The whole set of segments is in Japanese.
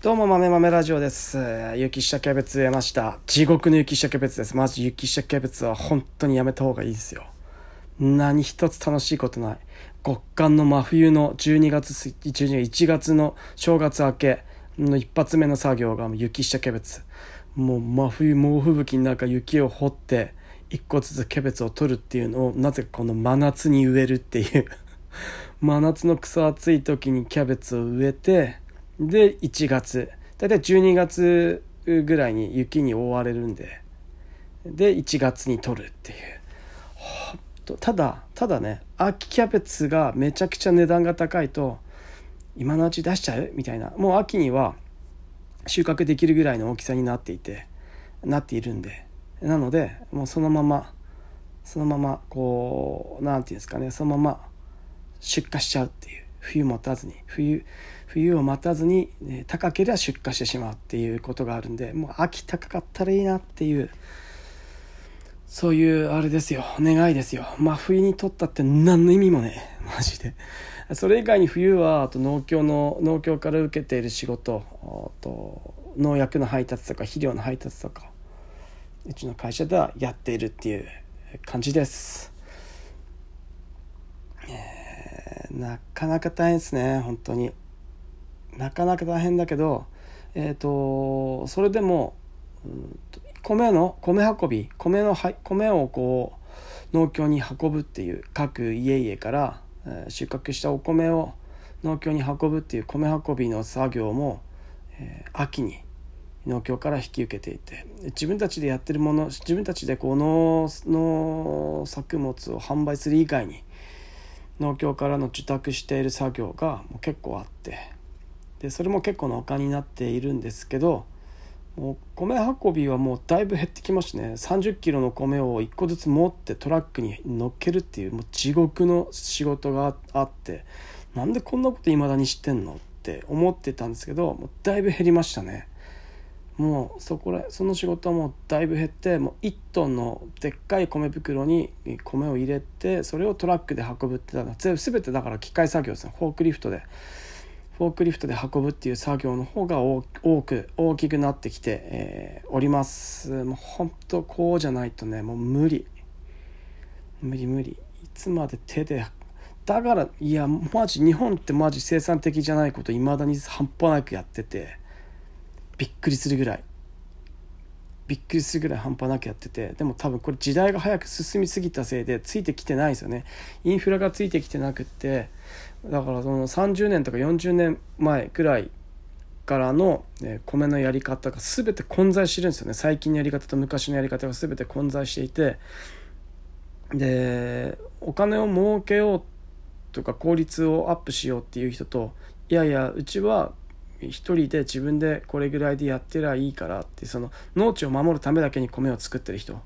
どうも、豆豆ラジオです。雪下キャベツ出ました。地獄の雪下キャベツです。マジ雪下キャベツは本当にやめた方がいいですよ。何一つ楽しいことない。極寒の真冬の12月、12月1月の正月明けの一発目の作業が雪下キャベツ。もう真冬猛吹雪の中雪を掘って、一個ずつキャベツを取るっていうのを、なぜかこの真夏に植えるっていう。真夏の草暑い時にキャベツを植えて、で1月大体12月ぐらいに雪に覆われるんで。で1月に取るっていう。と。ただただね秋キャベツがめちゃくちゃ値段が高いと今のうち出しちゃう？みたいな。もう秋には収穫できるぐらいの大きさになっていてなっているんで。なのでもうそのままそのままこう何て言うんですかねそのまま出荷しちゃうっていう。冬持たずに。冬冬を待たずに、ね、高ければ出荷してしまうっていうことがあるんでもう秋高かったらいいなっていうそういうあれですよ。願いですよ。真冬に取ったって何の意味もね マジで。それ以外に冬はあと農協の農協から受けている仕事と農薬の配達とか肥料の配達とかうちの会社ではやっているっていう感じです、え、なかなか大変ですね本当に。なかなか大変だけどえ、ー、とそれでも、うん、米の米運び米の米をこう農協に運ぶっていう各家々から、えー、収穫したお米を農協に運ぶっていう米運びの作業も、えー、秋に農協から引き受けていて自分たちでやってるもの自分たちでこう農農作物を販売する以外に農協からの受託している作業がもう結構あってでそれも結構のお金になっているんですけど米運びはもうだいぶ減ってきましたね。30キロの米を1個ずつ持ってトラックに乗っけるっていうもう地獄の仕事があってなんでこんなこといまだに知ってんのって思ってたんですけどもうだいぶ減りましたね。もうそこらその仕事はもうだいぶ減ってもう1トンのでっかい米袋に米を入れてそれをトラックで運ぶってだ。から全てだから機械作業ですね。フォークリフトで。フォークリフトで運ぶっていう作業の方が多く大きくなってきて、えー、おります。もうほんとこうじゃないとねもう無理。無理無理。いつまで手でだからいやマジ日本ってマジ生産的じゃないこといまだに半端なくやっててびっくりするぐらい。びっくりするぐらい半端なくやっててでも多分これ時代が早く進みすぎたせいでついてきてないですよね。インフラがついてきてなくってだからその30年とか40年前くらいからの、米のやり方が全て混在してるんですよね。最近のやり方と昔のやり方が全て混在していて。でお金を儲けようとか効率をアップしようっていう人といやいやうちは一人で自分でこれぐらいでやってりゃいいからってその農地を守るためだけに米を作ってる人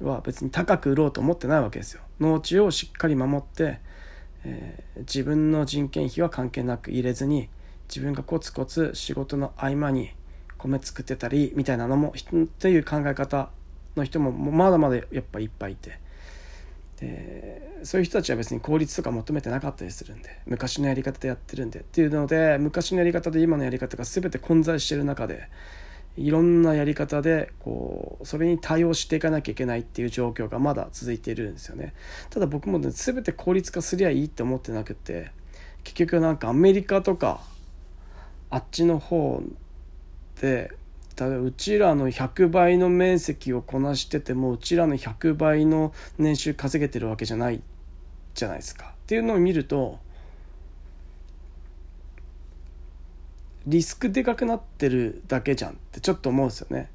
は別に高く売ろうと思ってないわけですよ。農地をしっかり守ってえー、自分の人件費は関係なく入れずに自分がコツコツ仕事の合間に米作ってたりみたいなのもっていう考え方の人もまだまだやっぱいっぱいいて。でそういう人たちは別に効率とか求めてなかったりするんで昔のやり方でやってるんでっていうので昔のやり方で今のやり方が全て混在してる中でいろんなやり方でこうそれに対応していかなきゃいけないっていう状況がまだ続いているんですよね。ただ僕もね全て効率化すりゃいいって思ってなくて結局なんかアメリカとかあっちの方で例えばうちらの100倍の面積をこなしててもうちらの100倍の年収稼げてるわけじゃないじゃないですかっていうのを見るとリスクでかくなってるだけじゃんってちょっと思うんですよね。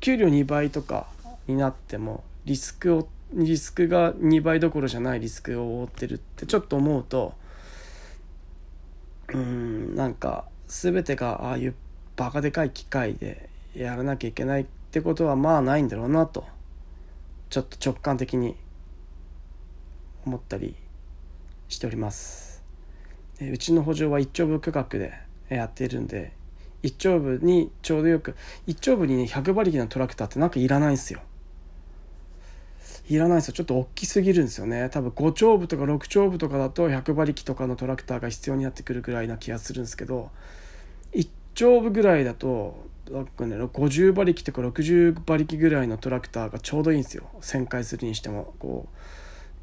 給料2倍とかになってもリスクをリスクが2倍どころじゃないリスクを負ってるってちょっと思うとうんなんか全てがああいうバカでかい機械でやらなきゃいけないってことはまあないんだろうなとちょっと直感的に思ったりしております。うちの補助は一丁部区画でやっているんで一丁部にちょうどよく一丁部にね100馬力のトラクターってなんかいらないんですよ。いらないですよ。ちょっと大きすぎるんですよね。多分5丁部とか6丁部とかだと100馬力とかのトラクターが必要になってくるぐらいな気がするんですけど1丁部ぐらいだとなんかね50馬力とか60馬力ぐらいのトラクターがちょうどいいんですよ。旋回するにしてもこ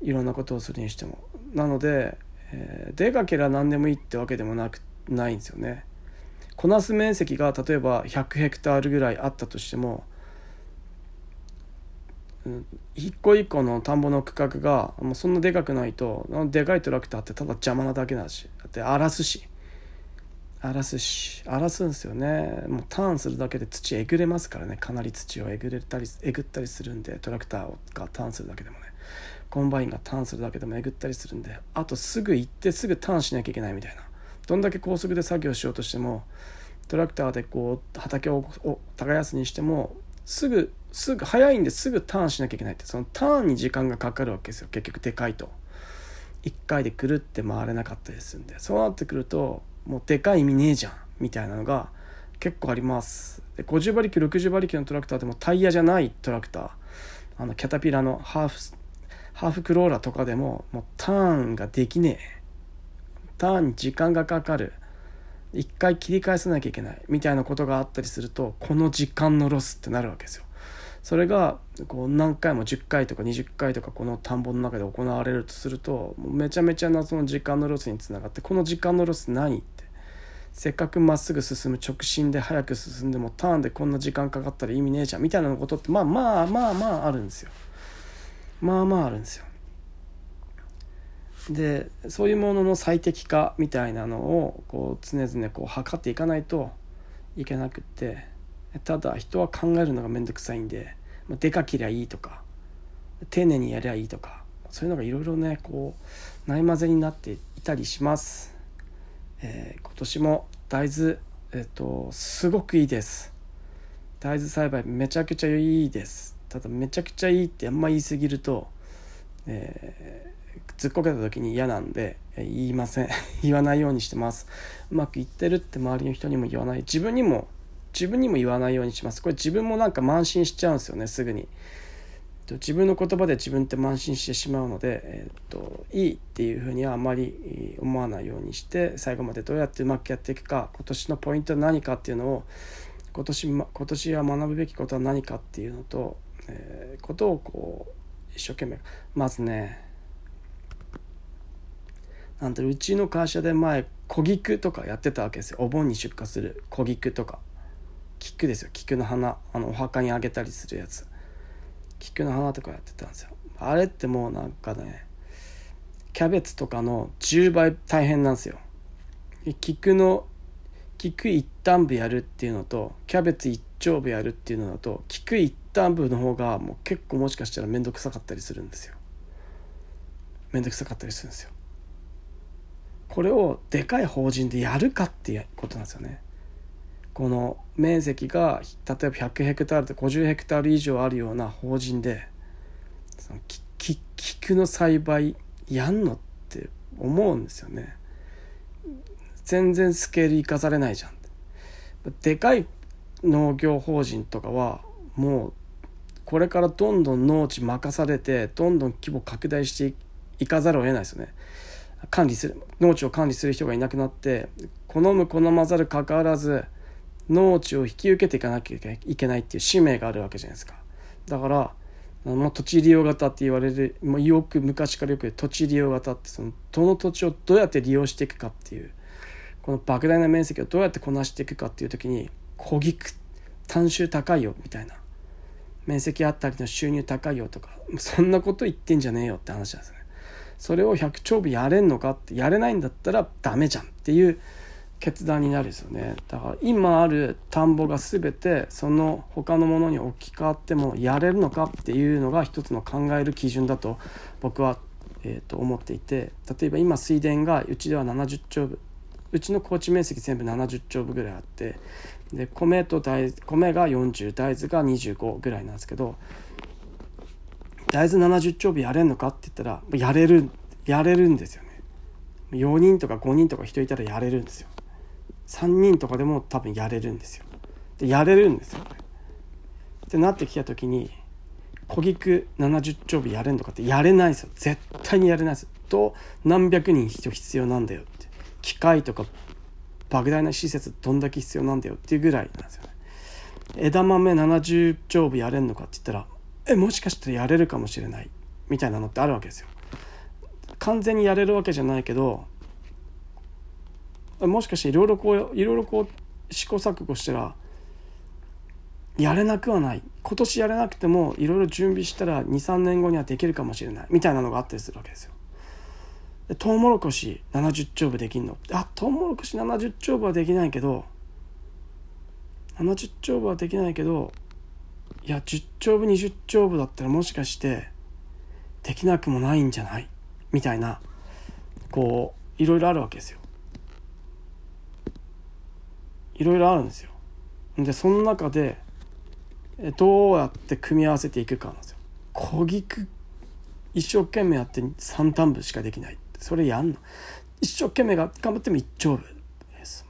ういろんなことをするにしても。なので、えー、でかければ何でもいいってわけでもなくないんですよね。こなす面積が例えば100ヘクタールぐらいあったとしてもうん一個一個の田んぼの区画がもうそんなでかくないとでかいトラクターってただ邪魔なだけだしだって荒らすし。荒らすし荒らすんですよね。もうターンするだけで土えぐれますからね。かなり土をえぐれたりえぐったりするんでトラクターがターンするだけでもね。コンバインがターンするだけでもえぐったりするんで。あとすぐ行ってすぐターンしなきゃいけないみたいな。どんだけ高速で作業しようとしてもトラクターでこう畑を耕すにしてもすぐすぐ早いんですぐターンしなきゃいけないって。そのターンに時間がかかるわけですよ。結局でかいと。1回でくるって回れなかったりするんで。そうなってくるともうでかい意味ねえじゃんみたいなのが結構あります。で50馬力60馬力のトラクターでもタイヤじゃないトラクター。あのキャタピラのハーフハーフクローラーとかでももうターンができねえ。ターンに時間がかかる。一回切り返さなきゃいけない。みたいなことがあったりするとこの時間のロスってなるわけですよ。それがこう何回も10回とか20回とかこの田んぼの中で行われるとするとめちゃめちゃなその時間のロスにつながってこの時間のロス何っせっかくまっすぐ進む直進で早く進んでもターンでこんな時間かかったら意味ねえじゃんみたいなことってまあまあまあまああるんですよ。まあまああるんですよ。でそういうものの最適化みたいなのをこう常々こう測っていかないといけなくってただ人は考えるのが面倒くさいんで、まあ、でかけりゃいいとか丁寧にやりゃいいとかそういうのがいろいろねこうないまぜになっていたりします、えー、今年も大豆えっ、とすごくいいです。大豆栽培めちゃくちゃいいです。ただめちゃくちゃいいってあんま言い過ぎると、えーずっこけた時に嫌なんで言いません。言わないようにしてます。うまくいってるって周りの人にも言わない。自分にも自分にも言わないようにします。これ自分もなんか慢心しちゃうんですよねすぐに。自分の言葉で自分って慢心してしまうので、え、っといいっていうふうにはあまり思わないようにして最後までどうやってうまくやっていくか今年のポイントは何かっていうのを今年今年は学ぶべきことは何かっていうのと、えー、ことをこう一生懸命まずねなんてうちの会社で前小菊とかやってたわけですよ。お盆に出荷する小菊とか。菊ですよ。菊の花あのお墓にあげたりするやつ。菊の花とかやってたんですよ。あれってもうなんかねキャベツとかの10倍大変なんですよ。菊の菊一旦部やるっていうのとキャベツ一丁部やるっていうのだと菊一旦部の方がもう結構もしかしたら面倒くさかったりするんですよ。面倒くさかったりするんですよ。これをでかい法人でやるかっていうことなんですよね。この面積が例えば100ヘクタールと50ヘクタール以上あるような法人でその菊の栽培やんのって思うんですよね。全然スケール生かされないじゃん。でかい農業法人とかはもうこれからどんどん農地任されてどんどん規模拡大していかざるを得ないですよね。管理する農地を管理する人がいなくなって好む好まざる関わらず農地を引き受けていかなきゃいけないっていう使命があるわけじゃないですか。だからもう土地利用型って言われるもうよく昔からよく土地利用型ってそのどの土地をどうやって利用していくかっていうこの莫大な面積をどうやってこなしていくかっていう時に小ぎく単収高いよみたいな面積あったりの収入高いよとかそんなこと言ってんじゃねえよって話なんですね。それを100丁日やれんのかってやれないんだったらダメじゃんっていう決断になるんですよね。だから今ある田んぼが全てその他のものに置き換わってもやれるのかっていうのが一つの考える基準だと僕は、えー、と思っていて例えば今水田がうちでは70丁部うちの高地面積全部70丁部ぐらいあってで米と大米が40大豆が25ぐらいなんですけど大豆70丁日やれんのかって言ったらやれるやれるんですよね。4人とか5人とか人いたらやれるんですよ。3人とかでも多分やれるんですよ。でやれるんですよ。ってなってきた時に小菊70丁日やれんのかってやれないですよ。絶対にやれないですと何百人人必要なんだよって。機械とか莫大な施設どんだけ必要なんだよっていうぐらいなんですよね。枝豆70丁部やれんのかって言ったらえもしかしたらやれるかもしれない。みたいなのってあるわけですよ。完全にやれるわけじゃないけどもしかしていろいろこういろいろこう試行錯誤したらやれなくはない今年やれなくてもいろいろ準備したら23年後にはできるかもしれないみたいなのがあったりするわけですよ。でトウモロコシ70丁部できんのあトウモロコシ70丁部はできないけど70丁部はできないけどいや10丁部20丁部だったらもしかしてできなくもないんじゃない？みたいなこういろいろあるわけですよ。いろいろあるんですよ。でその中でどうやって組み合わせていくかなんですよ。小菊一生懸命やって3単部しかできない。それやんの。一生懸命が頑張っても一丁部です。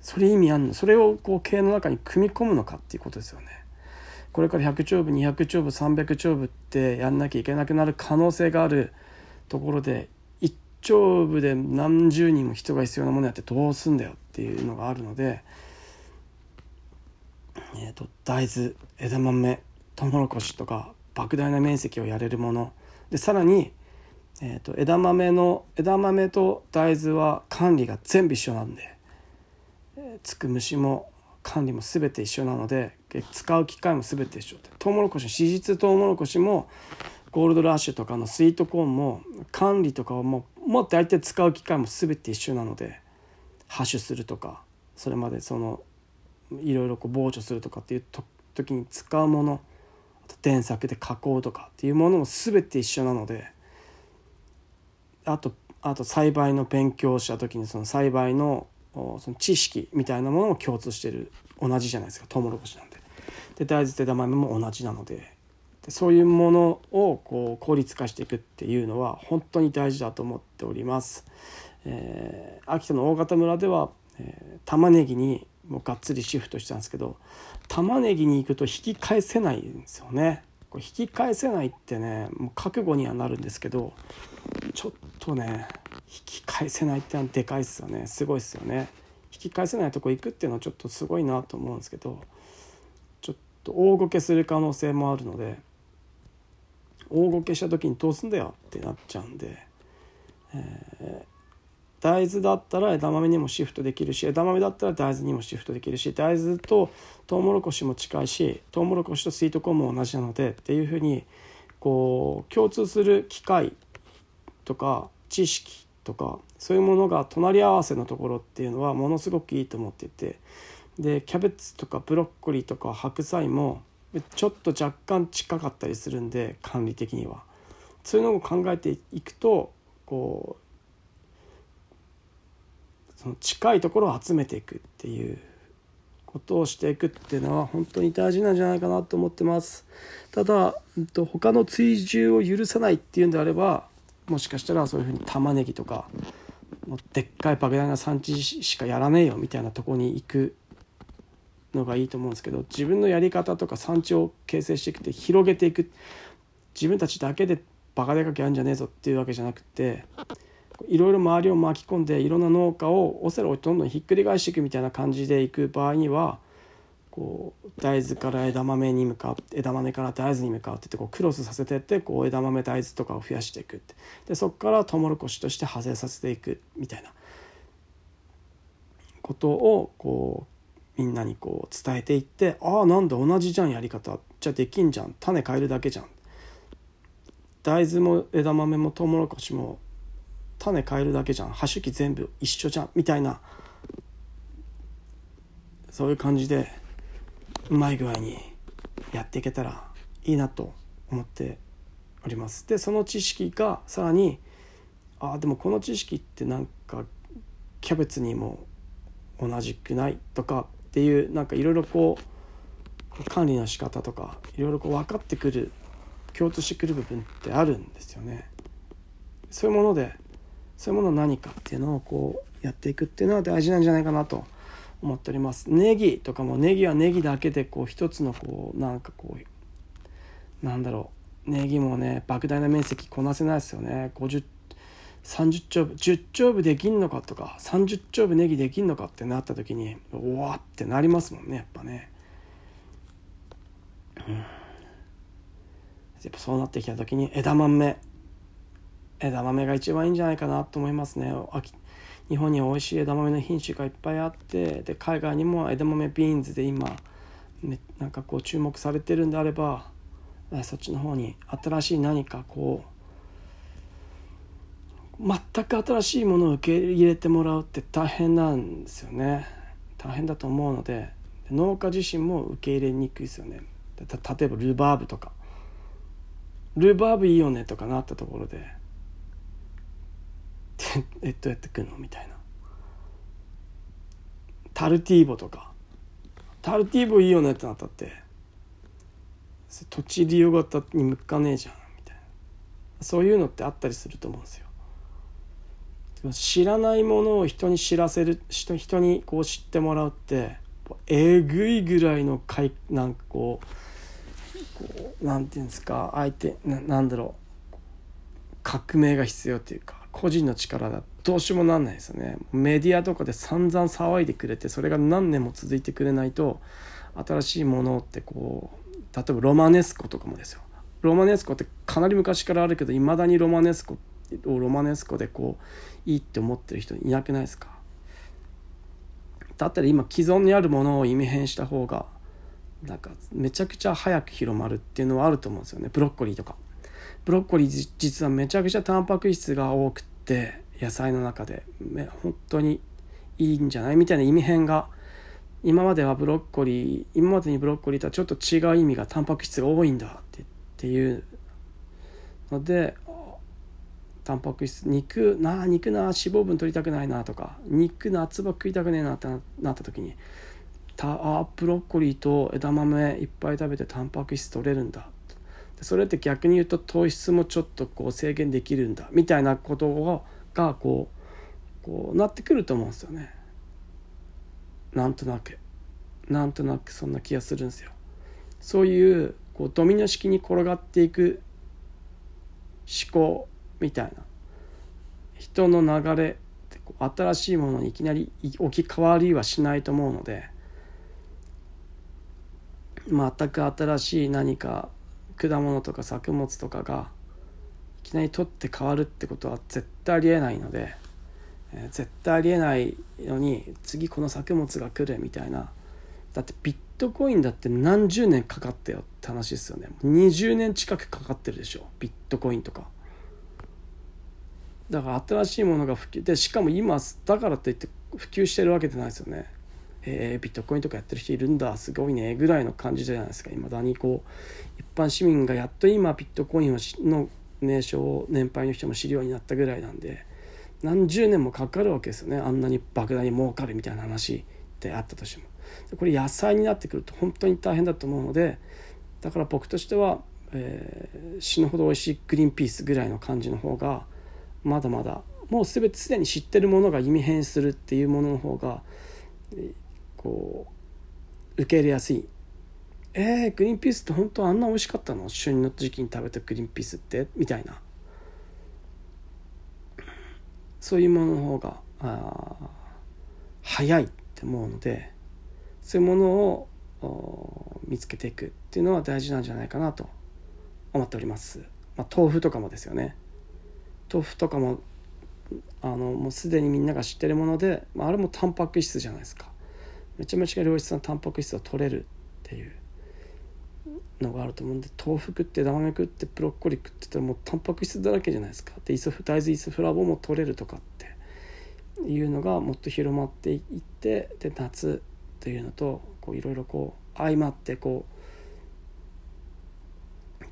それ意味あんの。それをこう経の中に組み込むのかっていうことですよね。これから100丁部200丁部300丁部ってやんなきゃいけなくなる可能性があるところで丁部で何十人も人が必要なものやってどうすんだよっていうのがあるのでえーと、大豆枝豆トウモロコシとか莫大な面積をやれるもの。でさらに、えーと、枝豆の枝豆と大豆は管理が全部一緒なんで、えー、つく虫も管理も全て一緒なので使う機械も全て一緒。トウモロコシ脂質トウモロコシもゴールドラッシュとかのスイートコーンも管理とかをもうもう大体使う機械も全て一緒なのでハッシュするとかそれまでそのいろいろこう傍聴するとかっていう時に使うものあと電作で加工とかっていうものも全て一緒なのであとあと栽培の勉強した時にその栽培のその知識みたいなものも共通してる同じじゃないですかトウモロコシなんで。で大豆と枝豆も同じなのででそういうものをこう効率化していくっていうのは本当に大事だと思っております。えー、秋田の大型村では、えー、玉ねぎにもうがっつりシフトしたんですけど玉ねぎに行くと引き返せないんですよね。これ引き返せないってねもう覚悟にはなるんですけどちょっとね引き返せないってのはでかいっすよねすごいっすよね。引き返せないとこ行くっていうのはちょっとすごいなと思うんですけどちょっと大ごけする可能性もあるので大ごけした時にどうすんだよってなっちゃうんで、え大豆だったら枝豆にもシフトできるし枝豆だったら大豆にもシフトできるし大豆とトウモロコシも近いしトウモロコシとスイートコーンも同じなのでっていうふうにこう共通する機械とか知識とかそういうものが隣り合わせのところっていうのはものすごくいいと思ってて。でキャベツとかブロッコリーとか白菜もちょっと若干近かったりするんで管理的には。そういうのを考えていくとこうその近いところを集めていくっていうことをしていくっていうのは本当に大事なんじゃないかなと思ってます。ただ他の追従を許さないっていうんであればもしかしたらそういうふうに玉ねぎとかもうでっかい莫大な産地しかやらねえよみたいなとこに行くのがいいと思うんですけど自分のやり方とか産地を形成していくって広げていく。自分たちだけでバカでかけあんじゃねえぞっていうわけじゃなくていろいろ周りを巻き込んでいろんな農家をオセロをどんどんひっくり返していくみたいな感じでいく場合にはこう大豆から枝豆に向かって枝豆から大豆に向かってってこうクロスさせてってこう枝豆大豆とかを増やしていくって。でそこからトウモロコシとして派生させていくみたいなことをこうみんなにこう伝えていってああなんだ同じじゃんやり方。じゃあできんじゃん。種変えるだけじゃん。大豆も枝豆もトウモロコシも種変えるだけじゃん。ハッシュ機全部一緒じゃん。みたいな。そういう感じでうまい具合にやっていけたらいいなと思っております。でその知識がさらにああでもこの知識ってなんかキャベツにも同じくないとかっていうなんかいろいろこう管理の仕方とかいろいろこう分かってくる共通してくる部分ってあるんですよね。そういうものでそういうもの何かっていうのをこうやっていくっていうのは大事なんじゃないかなと思っております。ネギとかもネギはネギだけでこう一つのこうなんかこうなんだろう。ネギもね莫大な面積こなせないですよね。50 30丁部10丁部できんのかとか30丁部ネギできんのかってなった時にうわってなりますもんねやっぱね。うん、やっぱそうなってきた時に枝豆。枝豆が一番いいんじゃないかなと思いますね。日本に美味しい枝豆の品種がいっぱいあってで海外にも枝豆ビーンズで今、ね、なんかこう注目されてるんであればそっちの方に新しい何かこう全く新しいものを受け入れてもらうって大変なんですよね。大変だと思うので農家自身も受け入れにくいですよね。例えばルバーブとか。ルバーブいいよねとかなったところで えっとやってくのみたいな。タルティーボとか。タルティーボいいよねってなったって土地利用型に向かねえじゃんみたいな。そういうのってあったりすると思うんですよ。知らないものを人に知らせる人人にこう知ってもらうってえぐいぐらいのかいなんかこうこうなんていうんですか相手ななんだろう革命が必要っていうか個人の力だどうしようもなんないですよね。メディアとかで散々騒いでくれてそれが何年も続いてくれないと新しいものってこう例えばロマネスコとかもですよ。ロマネスコってかなり昔からあるけどいまだにロマネスコをロマネスコでこういいって思ってる人いなくないですか？だったら今既存にあるものを意味変した方がなんかめちゃくちゃ早く広まるっていうのはあると思うんですよね。ブロッコリーとか。ブロッコリー実はめちゃくちゃタンパク質が多くって野菜の中で。本当にいいんじゃないみたいな意味変が今まではブロッコリー今までにブロッコリーとはちょっと違う意味がタンパク質が多いんだってっていうのでタンパク質肉な肉な脂肪分取りたくないなとか肉夏場食いたくねえなってなった時にたあブロッコリーと枝豆いっぱい食べてタンパク質取れるんだ。それって逆に言うと糖質もちょっとこう制限できるんだ。みたいなことがこうこうなってくると思うんですよね。なんとなく。なんとなくそんな気がするんですよ。そういうこうドミノ式に転がっていく思考みたいな。人の流れってこう新しいものにいきなり置き換わりはしないと思うので。全く新しい何か果物とか作物とかがいきなり取って変わるってことは絶対ありえないので、えー、絶対ありえないのに次この作物が来るみたいな。だってビットコインだって何十年かかったよって話ですよね。20年近くかかってるでしょ。ビットコインとか。だから新しいものが普及でしかも今だからといって普及してるわけじゃないですよね。えー、ビットコインとかやってる人いるんだ。すごいね。ぐらいの感じじゃないですか。いまだにこう一般市民がやっと今ビットコインをの名称を年配の人も知るようになったぐらいなんで何十年もかかるわけですよね。あんなに莫大に儲かるみたいな話であったとしても。これ野菜になってくると本当に大変だと思うのでだから僕としては、えー、死ぬほど美味しいグリーンピースぐらいの感じの方がまだまだもう全てすでに知ってるものが意味変するっていうものの方がこう受け入れやすい。えー、グリーンピースって本当あんな美味しかったの？旬の時期に食べたグリーンピースって？みたいな。そういうものの方があ早いって思うのでそういうものを見つけていくっていうのは大事なんじゃないかなと思っております、まあ、豆腐とかもですよね。豆腐とかもあのもうすでにみんなが知ってるもので、あ、れもタンパク質じゃないですか。めちゃめちゃ良質なタンパク質を取れるっていうのがあると思うんで豆腐食って枝豆食ってブロッコリー食ってたらもうタンパク質だらけじゃないですか。でイソフ大豆イソフラボも取れるとかっていうのがもっと広まっていってで夏というのといろいろこう相まってこう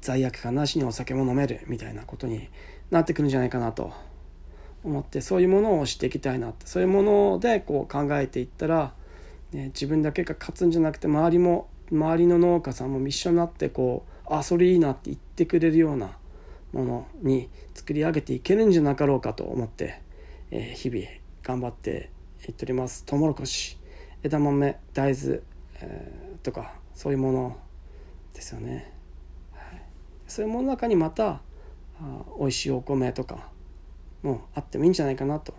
罪悪感なしにお酒も飲めるみたいなことになってくるんじゃないかなと思ってそういうものを知っていきたいなって。そういうものでこう考えていったらね、自分だけが勝つんじゃなくて周りも周りの農家さんも一緒になってこうあそれいいなって言ってくれるようなものに作り上げていけるんじゃなかろうかと思って、えー、日々頑張っていっております。トウモロコシ枝豆大豆、えー、とかそういうものですよね、はい、そういうものの中にまた美味しいお米とかもあってもいいんじゃないかなと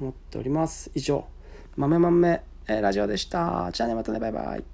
思っております。以上豆豆ラジオでした。じゃあねまたねバイバイ。